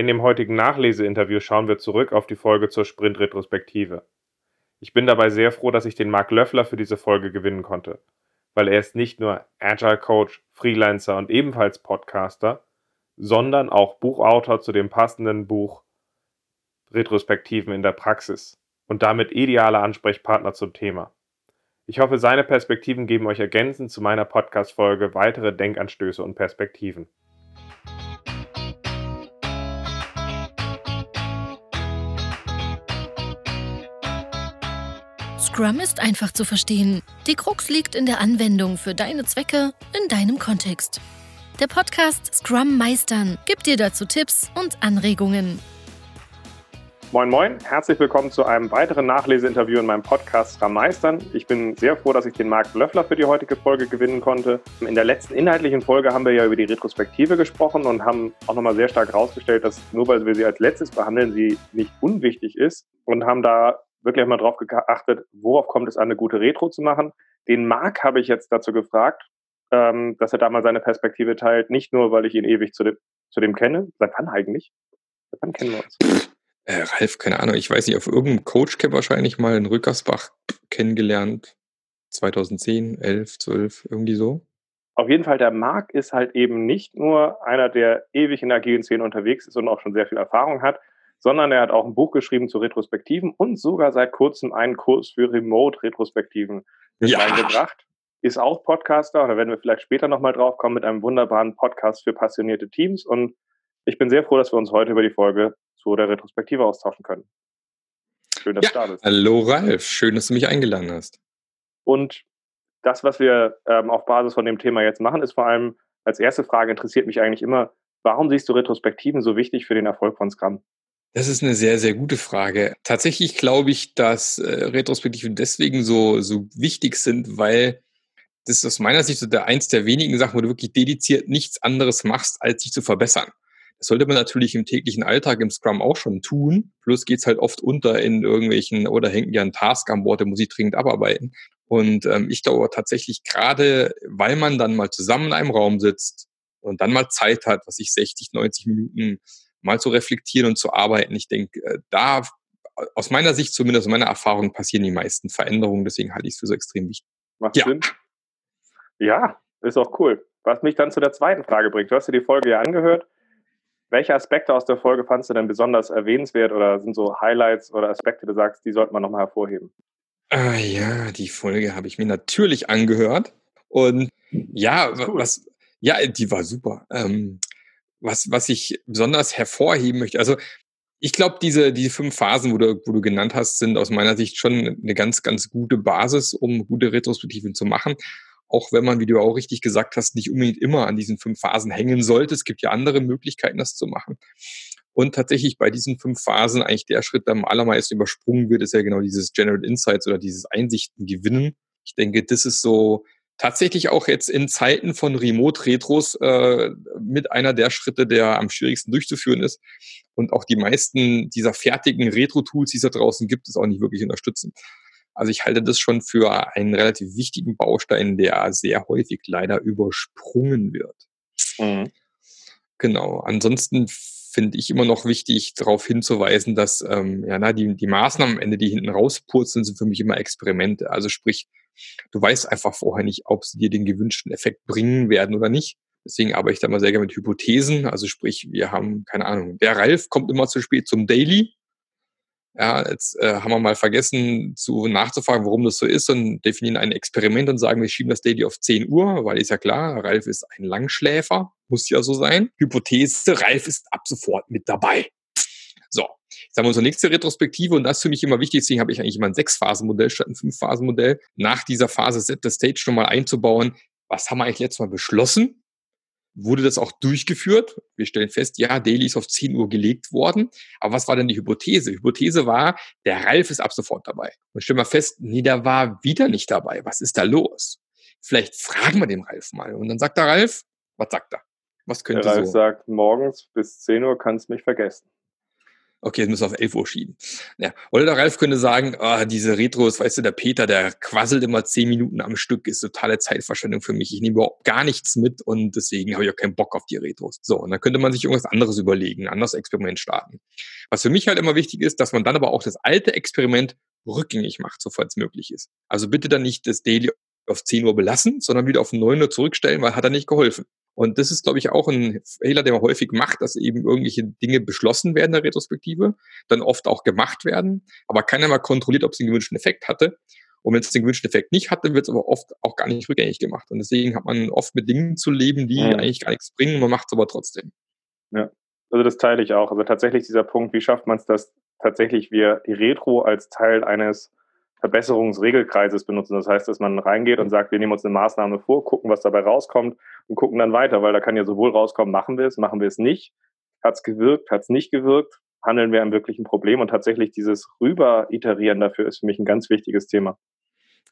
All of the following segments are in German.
In dem heutigen Nachleseinterview schauen wir zurück auf die Folge zur Sprint-Retrospektive. Ich bin dabei sehr froh, dass ich den Marc Löffler für diese Folge gewinnen konnte, weil er ist nicht nur Agile Coach, Freelancer und ebenfalls Podcaster, sondern auch Buchautor zu dem passenden Buch Retrospektiven in der Praxis und damit idealer Ansprechpartner zum Thema. Ich hoffe, seine Perspektiven geben euch ergänzend zu meiner Podcast-Folge weitere Denkanstöße und Perspektiven. Scrum ist einfach zu verstehen. Die Krux liegt in der Anwendung für deine Zwecke in deinem Kontext. Der Podcast Scrum Meistern gibt dir dazu Tipps und Anregungen. Moin Moin, herzlich willkommen zu einem weiteren Nachleseinterview in meinem Podcast Scrum Meistern. Ich bin sehr froh, dass ich den Marc Löffler für die heutige Folge gewinnen konnte. In der letzten inhaltlichen Folge haben wir ja über die Retrospektive gesprochen und haben auch nochmal sehr stark herausgestellt, dass nur weil wir sie als letztes behandeln, sie nicht unwichtig ist und haben da wirklich mal drauf geachtet, worauf kommt es an, eine gute Retro zu machen. Den Marc habe ich jetzt dazu gefragt, ähm, dass er da mal seine Perspektive teilt, nicht nur, weil ich ihn ewig zu dem, zu dem kenne. Seit wann eigentlich? Seit wann kennen wir uns? Äh, Ralf, keine Ahnung, ich weiß nicht, auf irgendeinem Coachcamp wahrscheinlich mal in Rückersbach kennengelernt. 2010, 11, 12, irgendwie so. Auf jeden Fall, der Marc ist halt eben nicht nur einer, der ewig in der agilen Szene unterwegs ist und auch schon sehr viel Erfahrung hat, sondern er hat auch ein Buch geschrieben zu Retrospektiven und sogar seit kurzem einen Kurs für Remote-Retrospektiven ja. reingebracht. Ist auch Podcaster, da werden wir vielleicht später nochmal drauf kommen, mit einem wunderbaren Podcast für passionierte Teams. Und ich bin sehr froh, dass wir uns heute über die Folge zu der Retrospektive austauschen können. Schön, dass ja. du da bist. Hallo Ralf, schön, dass du mich eingeladen hast. Und das, was wir ähm, auf Basis von dem Thema jetzt machen, ist vor allem als erste Frage interessiert mich eigentlich immer, warum siehst du Retrospektiven so wichtig für den Erfolg von Scrum? Das ist eine sehr, sehr gute Frage. Tatsächlich glaube ich, dass äh, Retrospektiven deswegen so, so wichtig sind, weil das ist aus meiner Sicht so der eins der wenigen Sachen, wo du wirklich dediziert nichts anderes machst, als sich zu verbessern. Das sollte man natürlich im täglichen Alltag im Scrum auch schon tun. Plus geht's halt oft unter in irgendwelchen oder hängt ja ein Task am Bord, der muss ich dringend abarbeiten. Und ähm, ich glaube tatsächlich gerade, weil man dann mal zusammen in einem Raum sitzt und dann mal Zeit hat, was ich 60, 90 Minuten mal zu reflektieren und zu arbeiten. Ich denke, äh, da aus meiner Sicht, zumindest aus meiner Erfahrung, passieren die meisten Veränderungen. Deswegen halte ich es für so extrem wichtig. Macht ja. Sinn. Ja, ist auch cool. Was mich dann zu der zweiten Frage bringt. Du hast dir die Folge ja angehört. Welche Aspekte aus der Folge fandst du denn besonders erwähnenswert oder sind so Highlights oder Aspekte, die du sagst, die sollte man nochmal hervorheben? Ah ja, die Folge habe ich mir natürlich angehört. Und ja, cool. was, ja, die war super. Ähm, was, was ich besonders hervorheben möchte, also ich glaube, diese, diese fünf Phasen, wo du, wo du genannt hast, sind aus meiner Sicht schon eine ganz, ganz gute Basis, um gute Retrospektiven zu machen. Auch wenn man, wie du auch richtig gesagt hast, nicht unbedingt immer an diesen fünf Phasen hängen sollte. Es gibt ja andere Möglichkeiten, das zu machen. Und tatsächlich bei diesen fünf Phasen eigentlich der Schritt, der am allermeisten übersprungen wird, ist ja genau dieses General Insights oder dieses Einsichten gewinnen. Ich denke, das ist so tatsächlich auch jetzt in Zeiten von Remote-Retros äh, mit einer der Schritte, der am schwierigsten durchzuführen ist. Und auch die meisten dieser fertigen Retro-Tools, die es da draußen gibt, es auch nicht wirklich unterstützen. Also ich halte das schon für einen relativ wichtigen Baustein, der sehr häufig leider übersprungen wird. Mhm. Genau. Ansonsten finde ich immer noch wichtig, darauf hinzuweisen, dass ähm, ja, na, die, die Maßnahmen am Ende, die hinten rauspurzeln, sind für mich immer Experimente. Also sprich, du weißt einfach vorher nicht, ob sie dir den gewünschten Effekt bringen werden oder nicht. Deswegen arbeite ich da mal sehr gerne mit Hypothesen. Also sprich, wir haben, keine Ahnung, der Ralf kommt immer zu spät zum Daily. Ja, jetzt äh, haben wir mal vergessen, zu nachzufragen, warum das so ist und definieren ein Experiment und sagen, wir schieben das Daily auf 10 Uhr, weil ist ja klar, Ralf ist ein Langschläfer, muss ja so sein. Hypothese, Ralf ist ab sofort mit dabei. So, jetzt haben wir unsere nächste Retrospektive und das ist für mich immer wichtig, deswegen habe ich eigentlich immer ein Sechs-Phasen-Modell statt ein Fünf-Phasen-Modell. Nach dieser Phase Set the Stage nochmal einzubauen, was haben wir eigentlich letztes Mal beschlossen? Wurde das auch durchgeführt. Wir stellen fest, ja, Daily ist auf 10 Uhr gelegt worden. Aber was war denn die Hypothese? Die Hypothese war, der Ralf ist ab sofort dabei. Und stellen wir fest, nee, der war wieder nicht dabei. Was ist da los? Vielleicht fragen wir den Ralf mal. Und dann sagt der Ralf, was sagt er? Was könnte der Ralf so? sagt, morgens bis 10 Uhr kannst du mich vergessen. Okay, jetzt müssen wir auf 11 Uhr schieben. Ja. Oder der Ralf könnte sagen, oh, diese Retros, weißt du, der Peter, der quasselt immer 10 Minuten am Stück, ist totale Zeitverschwendung für mich. Ich nehme überhaupt gar nichts mit und deswegen habe ich auch keinen Bock auf die Retros. So, und dann könnte man sich irgendwas anderes überlegen, ein anderes Experiment starten. Was für mich halt immer wichtig ist, dass man dann aber auch das alte Experiment rückgängig macht, sofort es möglich ist. Also bitte dann nicht das Daily auf 10 Uhr belassen, sondern wieder auf 9 Uhr zurückstellen, weil hat er nicht geholfen. Und das ist, glaube ich, auch ein Fehler, der man häufig macht, dass eben irgendwelche Dinge beschlossen werden in der Retrospektive, dann oft auch gemacht werden, aber keiner mal kontrolliert, ob es den gewünschten Effekt hatte. Und wenn es den gewünschten Effekt nicht hatte, wird es aber oft auch gar nicht rückgängig gemacht. Und deswegen hat man oft mit Dingen zu leben, die mhm. eigentlich gar nichts bringen, man macht es aber trotzdem. Ja, also das teile ich auch. Also tatsächlich dieser Punkt, wie schafft man es, dass tatsächlich wir die Retro als Teil eines Verbesserungsregelkreises benutzen. Das heißt, dass man reingeht und sagt, wir nehmen uns eine Maßnahme vor, gucken, was dabei rauskommt und gucken dann weiter, weil da kann ja sowohl rauskommen, machen wir es, machen wir es nicht, hat es gewirkt, hat es nicht gewirkt, handeln wir am wirklichen Problem und tatsächlich dieses Rüber-Iterieren dafür ist für mich ein ganz wichtiges Thema.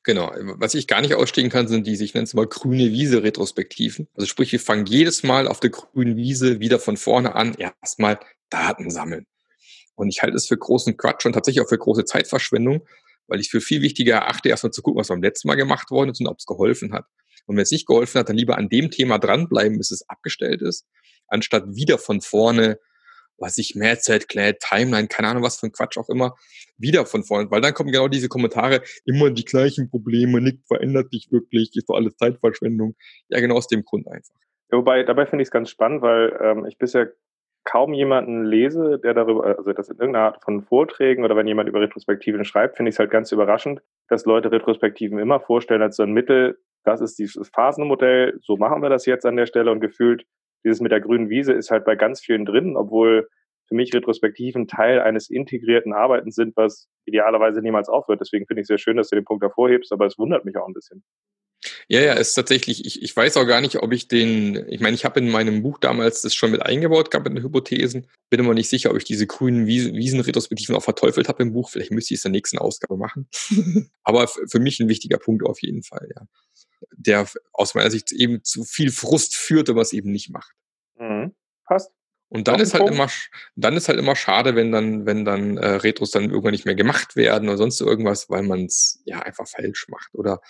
Genau. Was ich gar nicht ausstehen kann, sind diese, ich nenne es mal grüne Wiese-Retrospektiven. Also sprich, wir fangen jedes Mal auf der grünen Wiese wieder von vorne an, erstmal Daten sammeln. Und ich halte es für großen Quatsch und tatsächlich auch für große Zeitverschwendung, weil ich für viel wichtiger erachte, erstmal zu gucken, was beim letzten Mal gemacht worden ist und ob es geholfen hat. Und wenn es nicht geholfen hat, dann lieber an dem Thema dranbleiben, bis es abgestellt ist, anstatt wieder von vorne, was ich Mehrzeit, Cloud, Timeline, keine Ahnung, was für ein Quatsch auch immer, wieder von vorne. Weil dann kommen genau diese Kommentare, immer die gleichen Probleme, nichts verändert sich wirklich, ist doch alles Zeitverschwendung. Ja, genau aus dem Grund einfach. Ja, wobei, dabei finde ich es ganz spannend, weil ähm, ich bisher kaum jemanden lese, der darüber, also das in irgendeiner Art von Vorträgen oder wenn jemand über Retrospektiven schreibt, finde ich es halt ganz überraschend, dass Leute Retrospektiven immer vorstellen als so ein Mittel, das ist dieses Phasenmodell, so machen wir das jetzt an der Stelle und gefühlt dieses mit der grünen Wiese ist halt bei ganz vielen drin, obwohl für mich Retrospektiven Teil eines integrierten Arbeitens sind, was idealerweise niemals aufhört. Deswegen finde ich es sehr schön, dass du den Punkt hervorhebst, aber es wundert mich auch ein bisschen. Ja, ja, ist tatsächlich, ich, ich weiß auch gar nicht, ob ich den, ich meine, ich habe in meinem Buch damals das schon mit eingebaut gehabt in den Hypothesen, bin immer nicht sicher, ob ich diese grünen Wiesen, Wiesenretrospektiven auch verteufelt habe im Buch, vielleicht müsste ich es in der nächsten Ausgabe machen. Aber für mich ein wichtiger Punkt auf jeden Fall, ja. Der aus meiner Sicht eben zu viel Frust führte, was eben nicht macht. Mhm. Passt. Und dann ist halt Punkt. immer, dann ist halt immer schade, wenn dann, wenn dann äh, Retros dann irgendwann nicht mehr gemacht werden oder sonst irgendwas, weil man es ja einfach falsch macht oder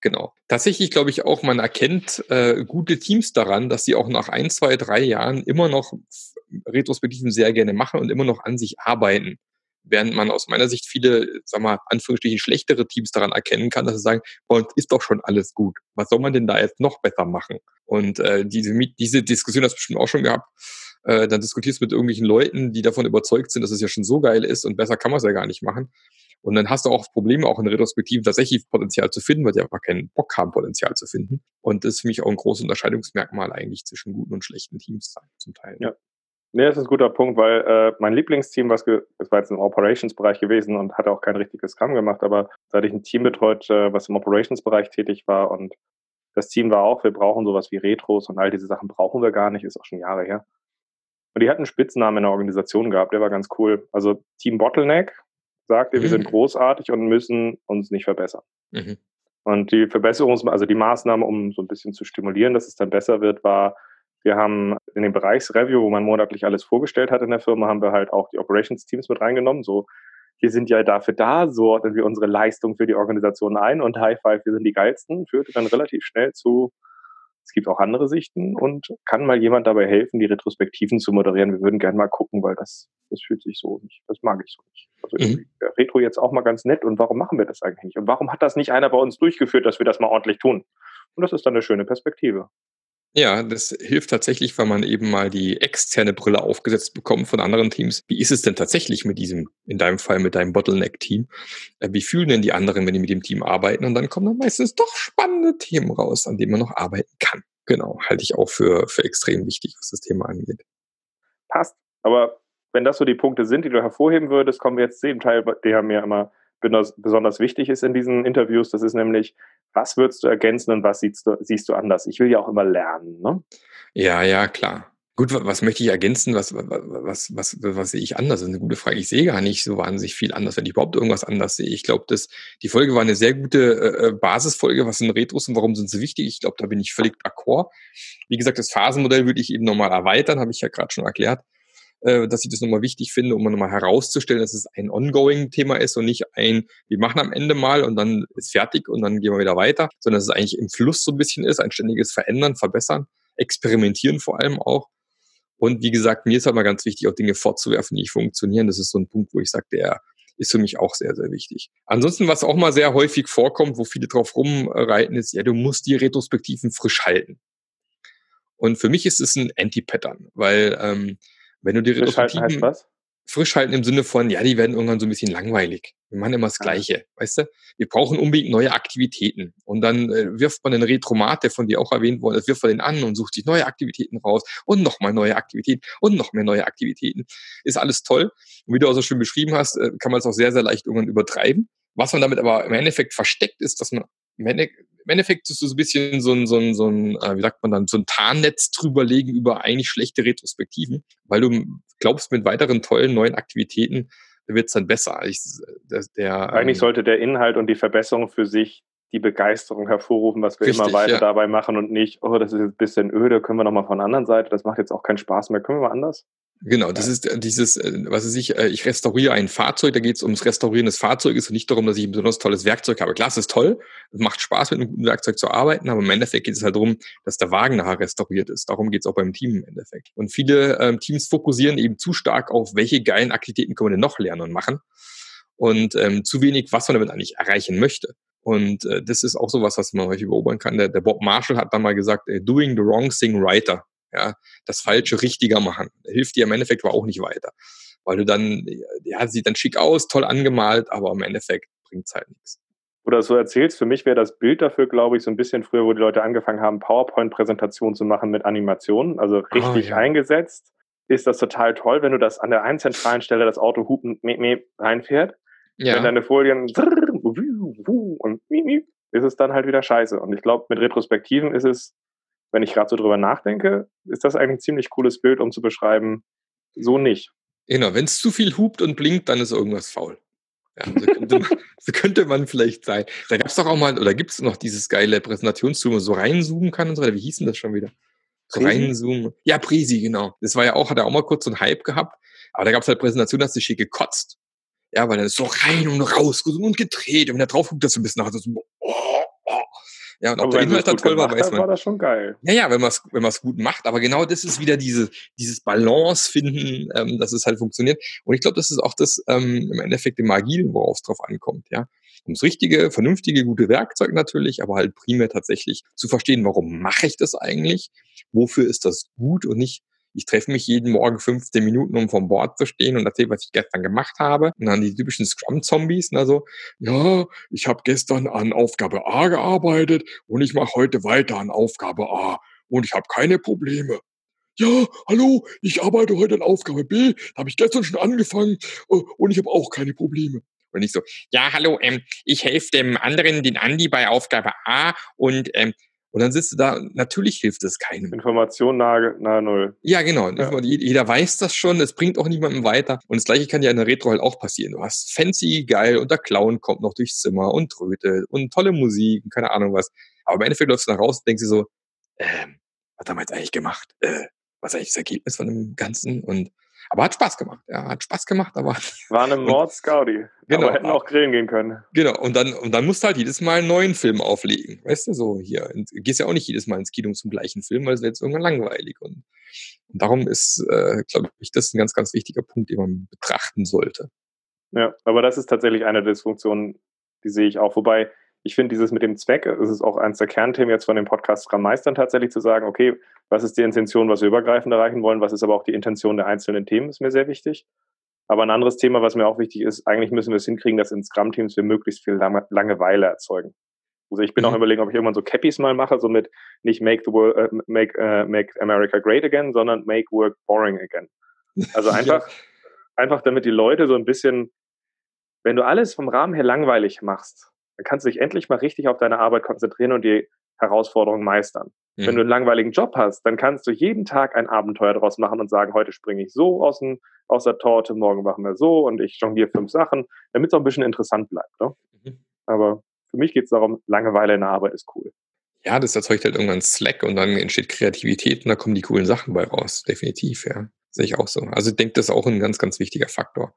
genau. Tatsächlich glaube ich auch, man erkennt äh, gute Teams daran, dass sie auch nach ein, zwei, drei Jahren immer noch Retrospektiven sehr gerne machen und immer noch an sich arbeiten. Während man aus meiner Sicht viele, sag mal, Anführungsstrichen schlechtere Teams daran erkennen kann, dass sie sagen, bei uns ist doch schon alles gut. Was soll man denn da jetzt noch besser machen? Und äh, diese, diese Diskussion hast du bestimmt auch schon gehabt äh, dann diskutierst mit irgendwelchen Leuten, die davon überzeugt sind, dass es ja schon so geil ist und besser kann man es ja gar nicht machen. Und dann hast du auch Probleme, auch in Retrospektiven tatsächlich Potenzial zu finden, weil die einfach keinen Bock haben, Potenzial zu finden. Und das ist für mich auch ein großes Unterscheidungsmerkmal eigentlich zwischen guten und schlechten Teams zum Teil. Ja. Nee, das ist ein guter Punkt, weil äh, mein Lieblingsteam, was das war jetzt im Operations-Bereich gewesen und hatte auch kein richtiges Scrum gemacht, aber da hatte ich ein Team betreut, äh, was im Operations-Bereich tätig war und das Team war auch, wir brauchen sowas wie Retros und all diese Sachen brauchen wir gar nicht, ist auch schon Jahre her. Und die hatten einen Spitznamen in der Organisation gehabt, der war ganz cool. Also Team Bottleneck sagte, mhm. wir sind großartig und müssen uns nicht verbessern. Mhm. Und die Verbesserungs-, also die Maßnahme, um so ein bisschen zu stimulieren, dass es dann besser wird, war, wir haben in dem Bereichsreview, wo man monatlich alles vorgestellt hat in der Firma, haben wir halt auch die Operations-Teams mit reingenommen. So, wir sind ja dafür da, so ordnen wir unsere Leistung für die Organisation ein und High Five, wir sind die geilsten, führte dann relativ schnell zu es gibt auch andere Sichten und kann mal jemand dabei helfen, die Retrospektiven zu moderieren? Wir würden gerne mal gucken, weil das, das fühlt sich so nicht, das mag ich so nicht. Also mhm. Retro jetzt auch mal ganz nett und warum machen wir das eigentlich nicht? Und warum hat das nicht einer bei uns durchgeführt, dass wir das mal ordentlich tun? Und das ist dann eine schöne Perspektive. Ja, das hilft tatsächlich, weil man eben mal die externe Brille aufgesetzt bekommt von anderen Teams. Wie ist es denn tatsächlich mit diesem, in deinem Fall mit deinem Bottleneck-Team? Äh, wie fühlen denn die anderen, wenn die mit dem Team arbeiten? Und dann kommen dann meistens doch spannende Themen raus, an denen man noch arbeiten kann. Genau, halte ich auch für, für extrem wichtig, was das Thema angeht. Passt. Aber wenn das so die Punkte sind, die du hervorheben würdest, kommen wir jetzt zu dem Teil, der mir immer besonders wichtig ist in diesen Interviews. Das ist nämlich, was würdest du ergänzen und was siehst du, siehst du anders? Ich will ja auch immer lernen. Ne? Ja, ja, klar. Gut, was möchte ich ergänzen? Was, was, was, was, sehe ich anders? Das ist eine gute Frage. Ich sehe gar nicht so wahnsinnig viel anders, wenn ich überhaupt irgendwas anders sehe. Ich glaube, dass die Folge war eine sehr gute äh, äh, Basisfolge. Was sind Retros und warum sind sie wichtig? Ich glaube, da bin ich völlig d'accord. Wie gesagt, das Phasenmodell würde ich eben nochmal erweitern, habe ich ja gerade schon erklärt. Äh, dass ich das nochmal wichtig finde, um nochmal herauszustellen, dass es ein Ongoing-Thema ist und nicht ein, wir machen am Ende mal und dann ist fertig und dann gehen wir wieder weiter, sondern dass es eigentlich im Fluss so ein bisschen ist, ein ständiges Verändern, Verbessern, Experimentieren vor allem auch. Und wie gesagt, mir ist halt mal ganz wichtig, auch Dinge fortzuwerfen, die nicht funktionieren. Das ist so ein Punkt, wo ich sage, der ist für mich auch sehr, sehr wichtig. Ansonsten, was auch mal sehr häufig vorkommt, wo viele drauf rumreiten, ist, ja, du musst die Retrospektiven frisch halten. Und für mich ist es ein Anti-Pattern, weil ähm, wenn du die frisch Retrospektiven... Halten heißt was? frisch halten im Sinne von, ja, die werden irgendwann so ein bisschen langweilig. Wir machen immer das ah. Gleiche, weißt du? Wir brauchen unbedingt neue Aktivitäten. Und dann äh, wirft man den Retromat, der von dir auch erwähnt wurde, das wirft man den an und sucht sich neue Aktivitäten raus und nochmal neue Aktivitäten und noch mehr neue Aktivitäten. Ist alles toll. Und wie du auch so schön beschrieben hast, äh, kann man es auch sehr, sehr leicht irgendwann übertreiben. Was man damit aber im Endeffekt versteckt, ist, dass man im Endeffekt ist es so ein bisschen so ein, so ein, so ein äh, wie sagt man dann, so ein Tarnnetz drüberlegen über eigentlich schlechte Retrospektiven, weil du glaubst, mit weiteren tollen neuen Aktivitäten wird es dann besser. Ich, der, der, eigentlich ähm, sollte der Inhalt und die Verbesserung für sich die Begeisterung hervorrufen, was wir richtig, immer weiter ja. dabei machen und nicht, oh, das ist jetzt ein bisschen öde, können wir nochmal von der anderen Seite, das macht jetzt auch keinen Spaß mehr, können wir mal anders? Genau, das ist äh, dieses, äh, was weiß ich, äh, ich restauriere ein Fahrzeug, da geht es ums Restaurieren des Fahrzeuges und nicht darum, dass ich ein besonders tolles Werkzeug habe. Klar, es ist toll, es macht Spaß, mit einem guten Werkzeug zu arbeiten, aber im Endeffekt geht es halt darum, dass der Wagen nachher restauriert ist. Darum geht es auch beim Team im Endeffekt. Und viele ähm, Teams fokussieren eben zu stark auf, welche geilen Aktivitäten können wir denn noch lernen und machen und ähm, zu wenig, was man damit eigentlich erreichen möchte. Und äh, das ist auch so was, was man häufig beobachten kann. Der, der Bob Marshall hat da mal gesagt, doing the wrong thing righter ja, das Falsche richtiger machen. Hilft dir im Endeffekt aber auch nicht weiter. Weil du dann, ja, sieht dann schick aus, toll angemalt, aber im Endeffekt bringt es halt nichts. Oder so erzählst, für mich wäre das Bild dafür, glaube ich, so ein bisschen früher, wo die Leute angefangen haben, PowerPoint-Präsentationen zu machen mit Animationen, also ah, richtig oh, ja. eingesetzt. Ist das total toll, wenn du das an der einen zentralen Stelle das Auto hupend reinfährt. Ja. Wenn deine Folien und ist es dann halt wieder scheiße. Und ich glaube, mit Retrospektiven ist es wenn ich gerade so drüber nachdenke, ist das eigentlich ein ziemlich cooles Bild, um zu beschreiben, so nicht. Genau, wenn es zu viel hupt und blinkt, dann ist irgendwas faul. Ja, so, könnte man, so könnte man vielleicht sein. Da gab es doch auch mal, oder gibt es noch dieses geile Präsentationstool, wo man so reinzoomen kann und so weiter. Wie hieß denn das schon wieder? So reinzoomen. Ja, Presi, genau. Das war ja auch, hat er auch mal kurz so einen Hype gehabt. Aber da gab es halt Präsentationen, da hast du schick gekotzt. Ja, weil dann ist so rein und raus und gedreht. Und wenn er drauf guckt, das so ein bisschen nach, so, oh, ja, und ob der Inhalt da toll war, weiß man. war das schon geil. Ja, ja, wenn man es wenn man's gut macht. Aber genau das ist wieder diese, dieses Balance finden, ähm, dass es halt funktioniert. Und ich glaube, das ist auch das ähm, im Endeffekt im Agilen, worauf es drauf ankommt. Ja, ums richtige, vernünftige, gute Werkzeug natürlich, aber halt primär tatsächlich zu verstehen, warum mache ich das eigentlich? Wofür ist das gut und nicht, ich treffe mich jeden Morgen 15 Minuten, um vom Board zu stehen und erzähle, was ich gestern gemacht habe. Und dann die typischen Scrum-Zombies, also, ja, ich habe gestern an Aufgabe A gearbeitet und ich mache heute weiter an Aufgabe A und ich habe keine Probleme. Ja, hallo, ich arbeite heute an Aufgabe B, habe ich gestern schon angefangen äh, und ich habe auch keine Probleme. Und ich so, ja, hallo, ähm, ich helfe dem anderen, den Andi, bei Aufgabe A und ähm, und dann sitzt du da, natürlich hilft es keinem. Information nahe, nahe Null. Ja, genau. Ja. Jeder weiß das schon, es bringt auch niemandem weiter. Und das gleiche kann ja in der Retro halt auch passieren. Du hast fancy, geil und der Clown kommt noch durchs Zimmer und trötet und tolle Musik und keine Ahnung was. Aber im Endeffekt läufst du nach raus und denkst dir so, ähm, was haben wir jetzt eigentlich gemacht? Äh, was ist eigentlich das Ergebnis von dem Ganzen? Und aber hat Spaß gemacht. Ja, hat Spaß gemacht, aber. War eine Mord-Scouty. Genau. Aber hätten auch grillen gehen können. Genau. Und dann, und dann musst du halt jedes Mal einen neuen Film auflegen. Weißt du, so hier. Und gehst ja auch nicht jedes Mal ins Kino zum gleichen Film, weil es wird jetzt irgendwann langweilig. Und, und darum ist, äh, glaube ich, das ein ganz, ganz wichtiger Punkt, den man betrachten sollte. Ja, aber das ist tatsächlich eine Dysfunktion, die sehe ich auch. Wobei, ich finde dieses mit dem Zweck, es ist auch eines der Kernthemen jetzt von dem Podcast Scrum Meistern tatsächlich zu sagen, okay, was ist die Intention, was wir übergreifend erreichen wollen, was ist aber auch die Intention der einzelnen Themen, ist mir sehr wichtig. Aber ein anderes Thema, was mir auch wichtig ist, eigentlich müssen wir es hinkriegen, dass in Scrum-Teams wir möglichst viel Lange Langeweile erzeugen. Also ich bin mhm. auch überlegen, ob ich irgendwann so Cappies mal mache, so mit nicht make the world, uh, make, uh, make America great again, sondern make work boring again. Also einfach, ja. einfach damit die Leute so ein bisschen, wenn du alles vom Rahmen her langweilig machst, dann kannst du dich endlich mal richtig auf deine Arbeit konzentrieren und die Herausforderungen meistern. Mhm. Wenn du einen langweiligen Job hast, dann kannst du jeden Tag ein Abenteuer daraus machen und sagen, heute springe ich so aus, dem, aus der Torte, morgen machen wir so und ich jongliere fünf Sachen, damit es auch ein bisschen interessant bleibt. Ne? Mhm. Aber für mich geht es darum, Langeweile in der Arbeit ist cool. Ja, das erzeugt halt irgendwann Slack und dann entsteht Kreativität und da kommen die coolen Sachen bei raus, definitiv, ja. Sehe ich auch so. Also ich denke, das ist auch ein ganz, ganz wichtiger Faktor.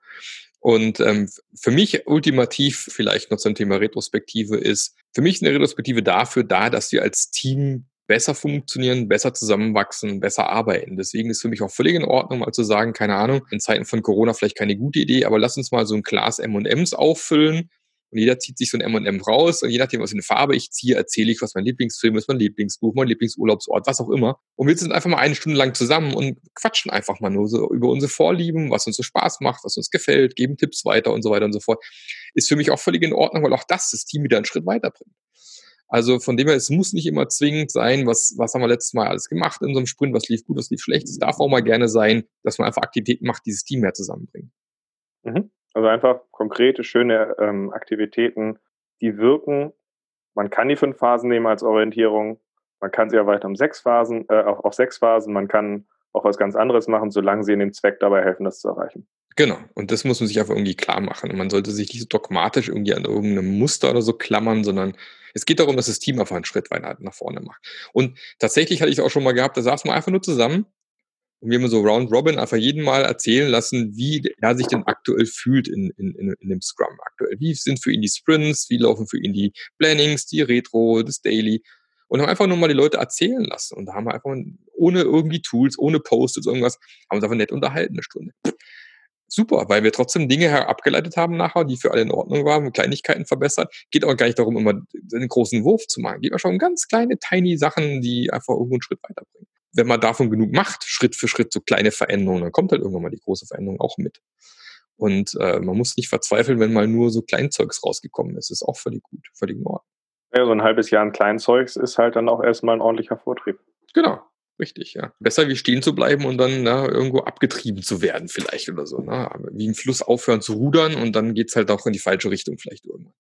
Und ähm, für mich ultimativ vielleicht noch zum Thema Retrospektive ist, für mich ist eine Retrospektive dafür da, dass wir als Team besser funktionieren, besser zusammenwachsen, besser arbeiten. Deswegen ist für mich auch völlig in Ordnung, mal zu sagen, keine Ahnung, in Zeiten von Corona vielleicht keine gute Idee, aber lass uns mal so ein Glas M&Ms auffüllen und jeder zieht sich so ein M&M raus und je nachdem, was für eine Farbe ich ziehe, erzähle ich, was mein Lieblingsfilm ist, mein Lieblingsbuch, mein Lieblingsurlaubsort, was auch immer. Und wir sind einfach mal eine Stunde lang zusammen und quatschen einfach mal nur so über unsere Vorlieben, was uns so Spaß macht, was uns gefällt, geben Tipps weiter und so weiter und so fort. Ist für mich auch völlig in Ordnung, weil auch das das Team wieder einen Schritt weiterbringt. Also von dem her, es muss nicht immer zwingend sein, was, was haben wir letztes Mal alles gemacht in so einem Sprint, was lief gut, was lief schlecht. Es darf auch mal gerne sein, dass man einfach Aktivitäten macht, die das Team mehr zusammenbringen. Mhm. Also einfach konkrete, schöne ähm, Aktivitäten, die wirken. Man kann die fünf Phasen nehmen als Orientierung. Man kann sie erweitern um sechs Phasen, äh, auf, auf sechs Phasen. Man kann auch was ganz anderes machen, solange sie in dem Zweck dabei helfen, das zu erreichen. Genau. Und das muss man sich einfach irgendwie klar machen. Man sollte sich nicht so dogmatisch irgendwie an irgendeinem Muster oder so klammern, sondern es geht darum, dass das Team einfach einen Schritt weiter nach vorne macht. Und tatsächlich hatte ich auch schon mal gehabt, da saß man einfach nur zusammen und wir haben so Round Robin einfach jeden Mal erzählen lassen, wie er sich denn aktuell fühlt in, in, in, in dem Scrum aktuell. Wie sind für ihn die Sprints, wie laufen für ihn die Plannings, die Retro, das Daily. Und haben einfach nur mal die Leute erzählen lassen. Und da haben wir einfach ohne irgendwie Tools, ohne Post-its, irgendwas, haben uns einfach nett unterhalten eine Stunde super, weil wir trotzdem Dinge abgeleitet haben nachher, die für alle in Ordnung waren, Kleinigkeiten verbessert. Geht auch gar nicht darum, immer einen großen Wurf zu machen. Geht auch schon um ganz kleine, tiny Sachen, die einfach irgendwo einen Schritt weiterbringen. Wenn man davon genug macht, Schritt für Schritt so kleine Veränderungen, dann kommt halt irgendwann mal die große Veränderung auch mit. Und äh, man muss nicht verzweifeln, wenn mal nur so Kleinzeugs rausgekommen ist. Ist auch völlig gut, völlig in Ordnung. Ja, so ein halbes Jahr an Kleinzeugs ist halt dann auch erstmal ein ordentlicher Vortrieb. Genau, Richtig, ja. Besser wie stehen zu bleiben und dann na, irgendwo abgetrieben zu werden, vielleicht oder so. Ne? Wie im Fluss aufhören zu rudern und dann geht's halt auch in die falsche Richtung vielleicht irgendwann.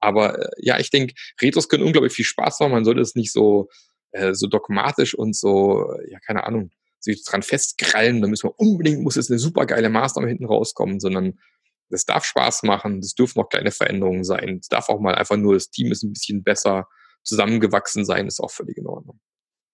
Aber äh, ja, ich denke, Retros können unglaublich viel Spaß machen. Man sollte es nicht so, äh, so dogmatisch und so, ja, keine Ahnung, sich dran festkrallen. Da müssen wir unbedingt, muss jetzt eine super geile Maßnahme hinten rauskommen, sondern das darf Spaß machen, das dürfen auch kleine Veränderungen sein. Es darf auch mal einfach nur, das Team ist ein bisschen besser zusammengewachsen sein, ist auch völlig in Ordnung.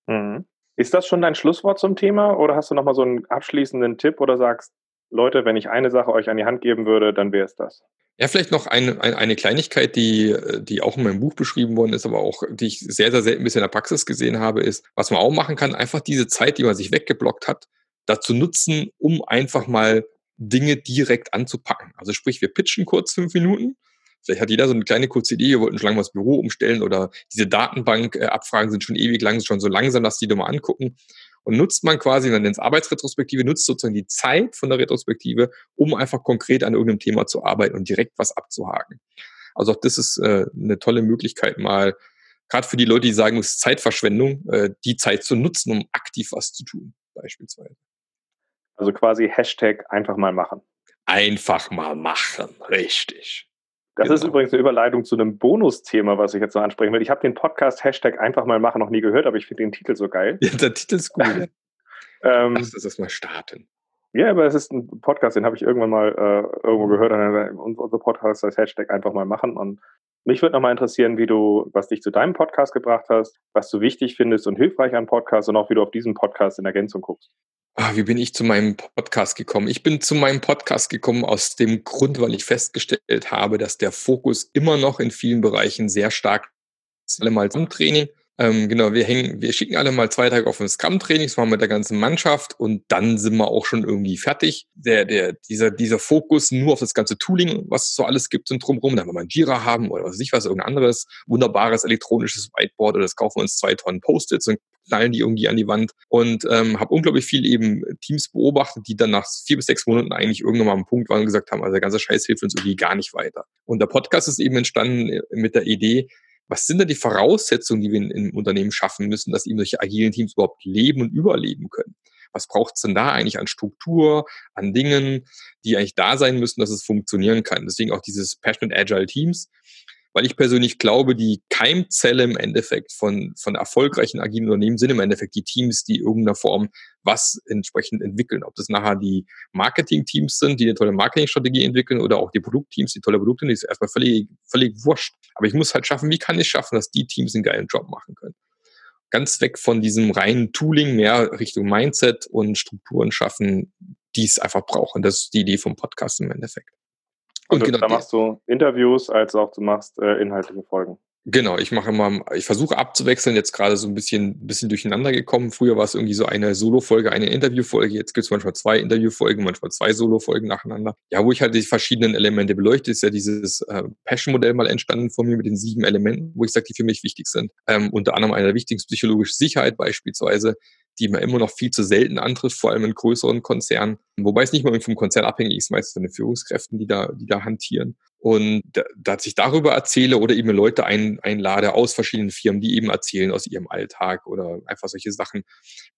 Mhm. Ist das schon dein Schlusswort zum Thema oder hast du nochmal so einen abschließenden Tipp oder sagst, Leute, wenn ich eine Sache euch an die Hand geben würde, dann wäre es das? Ja, vielleicht noch eine, eine Kleinigkeit, die, die auch in meinem Buch beschrieben worden ist, aber auch, die ich sehr, sehr selten bis in der Praxis gesehen habe, ist, was man auch machen kann, einfach diese Zeit, die man sich weggeblockt hat, dazu nutzen, um einfach mal Dinge direkt anzupacken. Also sprich, wir pitchen kurz fünf Minuten Vielleicht hat jeder so eine kleine kurze Idee, wir wollten schon lange mal das Büro umstellen oder diese Datenbank-Abfragen sind schon ewig lang, schon so langsam, dass die doch mal angucken. Und nutzt man quasi, man ins Arbeitsretrospektive, nutzt sozusagen die Zeit von der Retrospektive, um einfach konkret an irgendeinem Thema zu arbeiten und direkt was abzuhaken. Also auch das ist äh, eine tolle Möglichkeit, mal gerade für die Leute, die sagen, es ist Zeitverschwendung, äh, die Zeit zu nutzen, um aktiv was zu tun, beispielsweise. Also quasi Hashtag einfach mal machen. Einfach mal machen, richtig. Das genau. ist übrigens eine Überleitung zu einem Bonusthema, was ich jetzt noch ansprechen will. Ich habe den Podcast Hashtag einfach mal machen noch nie gehört, aber ich finde den Titel so geil. Ja, der Titel ist gut. ähm, Lass uns das mal starten. Ja, aber es ist ein Podcast, den habe ich irgendwann mal äh, irgendwo gehört. Und unser Podcast heißt Hashtag einfach mal machen. Und mich würde nochmal interessieren, wie du, was dich zu deinem Podcast gebracht hast, was du wichtig findest und hilfreich an Podcasts und auch wie du auf diesen Podcast in Ergänzung guckst. Ah, wie bin ich zu meinem Podcast gekommen? Ich bin zu meinem Podcast gekommen aus dem Grund, weil ich festgestellt habe, dass der Fokus immer noch in vielen Bereichen sehr stark ist. Alle mal zum Training. Ähm, genau, wir hängen, wir schicken alle mal zwei Tage auf ein Scrum-Training, das machen wir mit der ganzen Mannschaft und dann sind wir auch schon irgendwie fertig. Der, der, dieser, dieser Fokus nur auf das ganze Tooling, was es so alles gibt und drumherum, dann wir mal ein Jira haben oder was weiß ich was, irgendein anderes wunderbares elektronisches Whiteboard oder das kaufen wir uns zwei Tonnen Post-its und knallen die irgendwie an die Wand und ähm, habe unglaublich viel eben Teams beobachtet, die dann nach vier bis sechs Monaten eigentlich irgendwann mal am Punkt waren und gesagt haben, also der ganze Scheiß hilft uns irgendwie gar nicht weiter. Und der Podcast ist eben entstanden mit der Idee, was sind denn die Voraussetzungen, die wir im Unternehmen schaffen müssen, dass eben solche agilen Teams überhaupt leben und überleben können? Was braucht es denn da eigentlich an Struktur, an Dingen, die eigentlich da sein müssen, dass es funktionieren kann? Deswegen auch dieses Passionate Agile Teams weil ich persönlich glaube, die Keimzelle im Endeffekt von, von erfolgreichen agilen Unternehmen sind im Endeffekt die Teams, die irgendeiner Form was entsprechend entwickeln. Ob das nachher die Marketing-Teams sind, die eine tolle Marketingstrategie entwickeln oder auch die Produktteams, die tolle Produkte, die ist erstmal völlig, völlig wurscht. Aber ich muss halt schaffen, wie kann ich schaffen, dass die Teams einen geilen Job machen können. ganz weg von diesem reinen Tooling, mehr Richtung Mindset und Strukturen schaffen, die es einfach brauchen. Das ist die Idee vom Podcast im Endeffekt. Und, und genau, da machst du Interviews, als auch du machst äh, inhaltliche Folgen. Genau, ich mache immer, ich versuche abzuwechseln, jetzt gerade so ein bisschen, bisschen durcheinander gekommen. Früher war es irgendwie so eine Solo-Folge, eine Interview-Folge. Jetzt gibt es manchmal zwei Interview-Folgen, manchmal zwei Solo-Folgen nacheinander. Ja, wo ich halt die verschiedenen Elemente beleuchte, ist ja dieses äh, Passion-Modell mal entstanden von mir mit den sieben Elementen, wo ich sage, die für mich wichtig sind. Ähm, unter anderem eine der wichtigsten psychologische Sicherheit beispielsweise, die man immer noch viel zu selten antrifft, vor allem in größeren Konzernen. Wobei es nicht mal vom Konzern abhängig ist, meistens von den Führungskräften, die da, die da hantieren. Und da, dass ich darüber erzähle oder eben Leute ein, einlade aus verschiedenen Firmen, die eben erzählen aus ihrem Alltag oder einfach solche Sachen,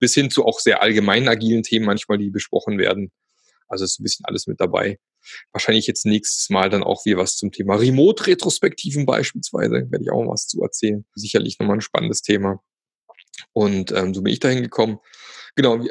bis hin zu auch sehr allgemeinen agilen Themen manchmal, die besprochen werden. Also ist ein bisschen alles mit dabei. Wahrscheinlich jetzt nächstes Mal dann auch wieder was zum Thema Remote-Retrospektiven beispielsweise, werde ich auch was zu erzählen. Sicherlich nochmal ein spannendes Thema. Und ähm, so bin ich dahin gekommen. Genau,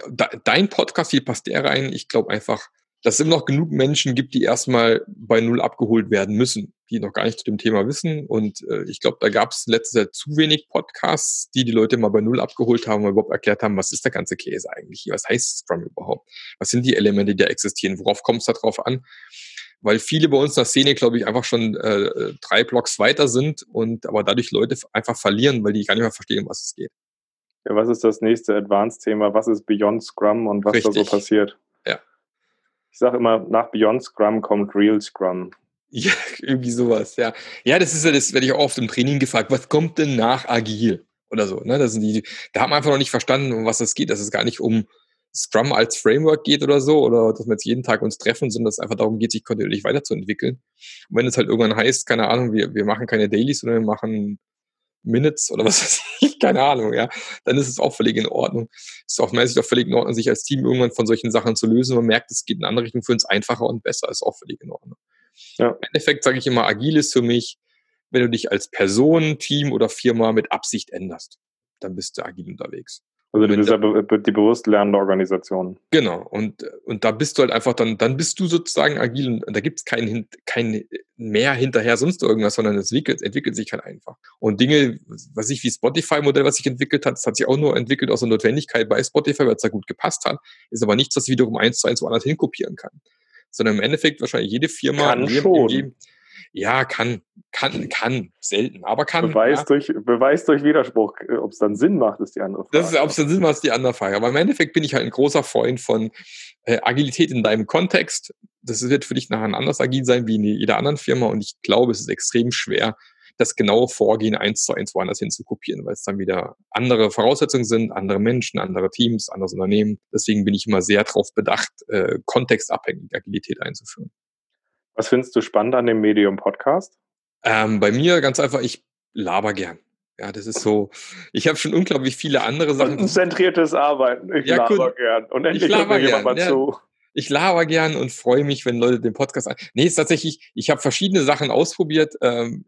dein Podcast, wie passt der rein? Ich glaube einfach, dass es immer noch genug Menschen gibt, die erstmal bei Null abgeholt werden müssen, die noch gar nicht zu dem Thema wissen. Und äh, ich glaube, da gab es letztes Jahr zu wenig Podcasts, die die Leute mal bei Null abgeholt haben und überhaupt erklärt haben, was ist der ganze Käse eigentlich? Was heißt Scrum überhaupt? Was sind die Elemente, die da existieren? Worauf kommt es da drauf an? Weil viele bei uns in der Szene, glaube ich, einfach schon äh, drei Blocks weiter sind und aber dadurch Leute einfach verlieren, weil die gar nicht mehr verstehen, um was es geht. Ja, was ist das nächste Advanced-Thema? Was ist Beyond Scrum und was Richtig. da so passiert? Ja. Ich sage immer, nach Beyond Scrum kommt Real Scrum. Ja, irgendwie sowas, ja. Ja, das ist ja, das werde ich auch oft im Training gefragt. Was kommt denn nach Agil? Oder so, ne? Das sind die, da haben wir einfach noch nicht verstanden, um was es geht. Dass es gar nicht um Scrum als Framework geht oder so, oder dass wir jetzt jeden Tag uns treffen, sondern dass es einfach darum geht, sich kontinuierlich weiterzuentwickeln. Und wenn es halt irgendwann heißt, keine Ahnung, wir, wir machen keine Dailies, sondern wir machen Minutes oder was weiß ich, keine Ahnung, ja, dann ist es auch völlig in Ordnung. Es ist auch mäßig auch völlig in Ordnung, sich als Team irgendwann von solchen Sachen zu lösen. Man merkt, es geht in eine andere Richtung für uns einfacher und besser, ist auch völlig in Ordnung. Ja. Im Endeffekt sage ich immer, agil ist für mich, wenn du dich als Person, Team oder Firma mit Absicht änderst, dann bist du agil unterwegs. Also du bist ja die bewusst lernende Organisation. Genau. Und, und da bist du halt einfach dann, dann bist du sozusagen agil und da gibt es kein, kein mehr hinterher sonst irgendwas, sondern es entwickelt, entwickelt sich halt einfach. Und Dinge, was ich wie Spotify-Modell, was sich entwickelt hat, das hat sich auch nur entwickelt aus der Notwendigkeit bei Spotify, weil es da gut gepasst hat, ist aber nichts, was wiederum eins zu eins woanders hinkopieren kann. Sondern im Endeffekt wahrscheinlich jede Firma kann schon. Jedem, ja, kann, kann, kann, selten, aber kann. Beweis, ja. durch, Beweis durch Widerspruch. Äh, ob es dann Sinn macht, ist die andere Frage. Das ist, ob es dann Sinn macht, ist die andere Frage. Aber im Endeffekt bin ich halt ein großer Freund von äh, Agilität in deinem Kontext. Das wird für dich nachher anders agil sein wie in jeder anderen Firma und ich glaube, es ist extrem schwer, das genaue Vorgehen eins zu eins woanders hin zu kopieren, weil es dann wieder andere Voraussetzungen sind, andere Menschen, andere Teams, anderes Unternehmen. Deswegen bin ich immer sehr darauf bedacht, äh, kontextabhängig Agilität einzuführen. Was findest du spannend an dem Medium Podcast? Ähm, bei mir ganz einfach, ich laber gern. Ja, das ist so. Ich habe schon unglaublich viele andere Sachen. Konzentriertes Arbeiten. Ich ja, laber gut. gern. Und endlich hört mir jemand mal ja. zu. Ich laber gern und freue mich, wenn Leute den Podcast an. Nee, ist tatsächlich, ich habe verschiedene Sachen ausprobiert. Ähm,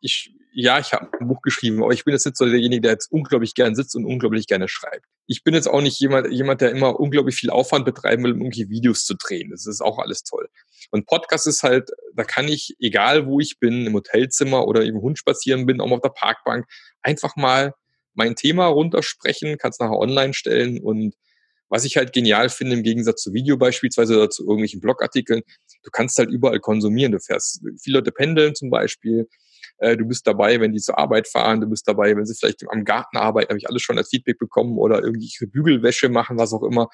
ich ja, ich habe ein Buch geschrieben, aber ich bin jetzt nicht so derjenige, der jetzt unglaublich gern sitzt und unglaublich gerne schreibt. Ich bin jetzt auch nicht jemand, jemand, der immer unglaublich viel Aufwand betreiben will, um irgendwie Videos zu drehen. Das ist auch alles toll. Und Podcast ist halt, da kann ich, egal wo ich bin, im Hotelzimmer oder im Hund spazieren bin, auch auf der Parkbank, einfach mal mein Thema runtersprechen, kann es nachher online stellen und was ich halt genial finde, im Gegensatz zu Video beispielsweise oder zu irgendwelchen Blogartikeln, du kannst halt überall konsumieren. Du fährst, viele Leute pendeln zum Beispiel, äh, du bist dabei, wenn die zur Arbeit fahren, du bist dabei, wenn sie vielleicht am Garten arbeiten, habe ich alles schon als Feedback bekommen oder irgendwie Bügelwäsche machen, was auch immer.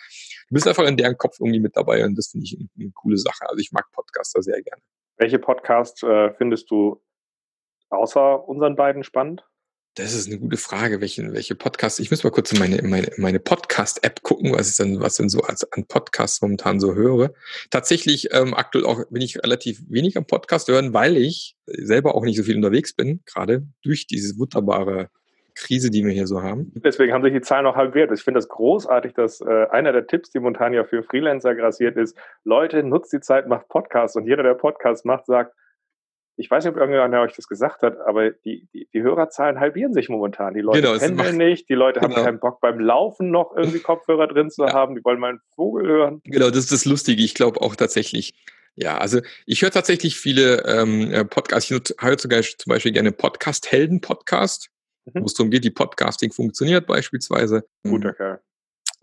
Du bist einfach in deren Kopf irgendwie mit dabei und das finde ich eine, eine, coole Sache. Also ich mag Podcaster sehr gerne. Welche Podcasts äh, findest du außer unseren beiden spannend? Das ist eine gute Frage, welche, welche Podcasts. Ich muss mal kurz in meine, meine, meine Podcast-App gucken, was ich dann, was denn so als, an Podcasts momentan so höre. Tatsächlich, ähm, aktuell auch bin ich relativ wenig am Podcast hören, weil ich selber auch nicht so viel unterwegs bin, gerade durch diese wunderbare Krise, die wir hier so haben. Deswegen haben sich die Zahlen noch halbiert. Ich finde das großartig, dass äh, einer der Tipps, die momentan ja für Freelancer grassiert ist, Leute, nutzt die Zeit, macht Podcasts. Und jeder, der Podcasts macht, sagt, ich weiß nicht, ob irgendjemand euch das gesagt hat, aber die, die, die Hörerzahlen halbieren sich momentan. Die Leute genau, pendeln nicht, die Leute genau. haben keinen Bock beim Laufen noch irgendwie Kopfhörer drin zu ja. haben, die wollen mal einen Vogel hören. Genau, das ist das Lustige. Ich glaube auch tatsächlich. Ja, also ich höre tatsächlich viele ähm, äh, Podcasts. Ich höre sogar zum Beispiel gerne Podcast-Helden-Podcast. mhm. wo es darum geht, wie Podcasting funktioniert beispielsweise. Guter Kerl.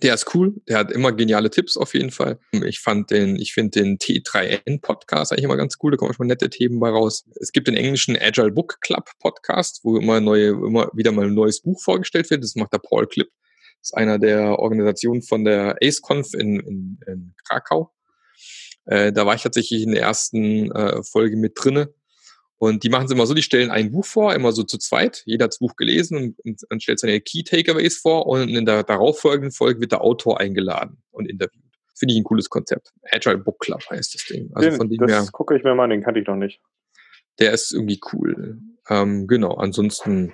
Der ist cool, der hat immer geniale Tipps auf jeden Fall. Ich fand den, ich finde den T3N Podcast eigentlich immer ganz cool, da kommen schon nette Themen bei raus. Es gibt den englischen Agile Book Club Podcast, wo immer neue, immer wieder mal ein neues Buch vorgestellt wird. Das macht der Paul Clip. Das ist einer der Organisationen von der AceConf in, in, in Krakau. Äh, da war ich tatsächlich in der ersten äh, Folge mit drinne und die machen es immer so, die stellen ein Buch vor, immer so zu zweit. Jeder hat das Buch gelesen und, und, stellt seine Key Takeaways vor und in der darauffolgenden Folge wird der Autor eingeladen und interviewt. Finde ich ein cooles Konzept. Agile Book Club heißt das Ding. Also den, von dem das her, gucke ich mir mal an, den kannte ich noch nicht. Der ist irgendwie cool. Ähm, genau, ansonsten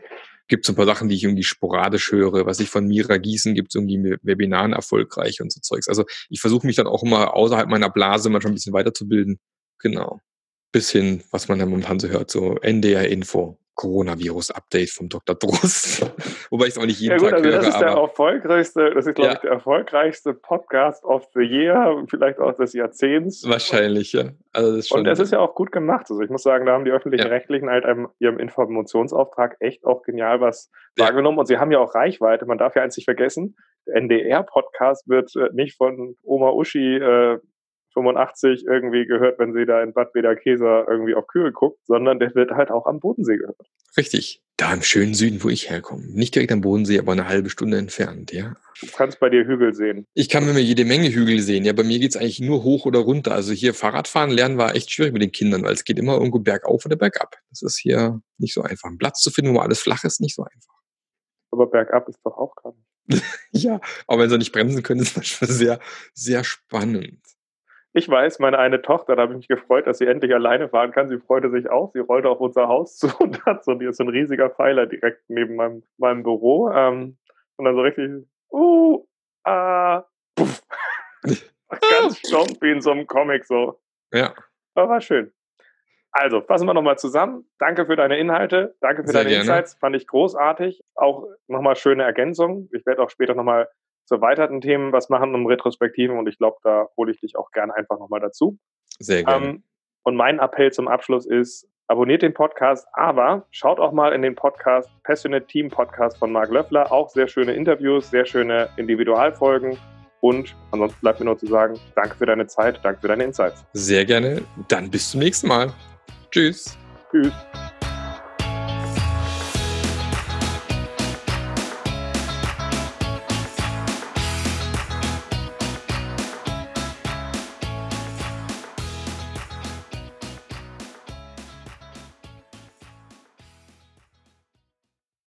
gibt es ein paar Sachen, die ich irgendwie sporadisch höre. Was ich von Mira Gießen gibt es irgendwie Webinaren erfolgreich und so Zeugs. Also ich versuche mich dann auch immer außerhalb meiner Blase manchmal ein bisschen weiterzubilden. Genau bis hin, was man ja momentan so hört, so NDR-Info. Coronavirus-Update vom Dr. Drost. Wobei ich es auch nicht jeden ja, gut, Tag also höre. Das ist der erfolgreichste, das ist, glaube ja. ich, der erfolgreichste Podcast of the Year, vielleicht auch des Jahrzehnts. Wahrscheinlich, ja. Also das und es ist ja auch gut gemacht. Also ich muss sagen, da haben die öffentlich-rechtlichen ja. halt einem, ihrem Informationsauftrag echt auch genial was ja. wahrgenommen. Und sie haben ja auch Reichweite. Man darf ja eins nicht vergessen, NDR-Podcast wird äh, nicht von Oma Uschi äh, 85 irgendwie gehört, wenn sie da in Bad Bederkesa irgendwie auf Kühe guckt, sondern der wird halt auch am Bodensee gehört. Richtig. Da im schönen Süden, wo ich herkomme. Nicht direkt am Bodensee, aber eine halbe Stunde entfernt, ja. Du kannst bei dir Hügel sehen. Ich kann mir jede Menge Hügel sehen. Ja, bei mir geht's eigentlich nur hoch oder runter. Also hier Fahrradfahren lernen war echt schwierig mit den Kindern, weil es geht immer irgendwo bergauf oder bergab. Das ist hier nicht so einfach. Einen Platz zu finden, wo alles flach ist, nicht so einfach. Aber bergab ist doch auch gerade. ja, aber wenn sie nicht bremsen können, ist das schon sehr, sehr spannend. Ich weiß, meine eine Tochter, da habe ich mich gefreut, dass sie endlich alleine fahren kann. Sie freute sich auch. Sie rollte auf unser Haus zu und hat so, so ein riesiger Pfeiler direkt neben meinem, meinem Büro. Ähm, und dann so richtig, uh, ah, puff. Ganz stumpf wie in so einem Comic so. Ja. Aber war schön. Also, fassen wir nochmal zusammen. Danke für deine Inhalte. Danke für Sehr deine gerne. Insights. Fand ich großartig. Auch nochmal schöne Ergänzungen. Ich werde auch später nochmal zu erweiterten Themen was machen, um Retrospektiven und ich glaube, da hole ich dich auch gerne einfach nochmal dazu. Sehr gerne. Ähm, und mein Appell zum Abschluss ist, abonniert den Podcast, aber schaut auch mal in den Podcast, Passionate Team Podcast von Marc Löffler. Auch sehr schöne Interviews, sehr schöne Individualfolgen. Und ansonsten bleibt mir nur zu sagen, danke für deine Zeit, danke für deine Insights. Sehr gerne. Dann bis zum nächsten Mal. Tschüss. Tschüss.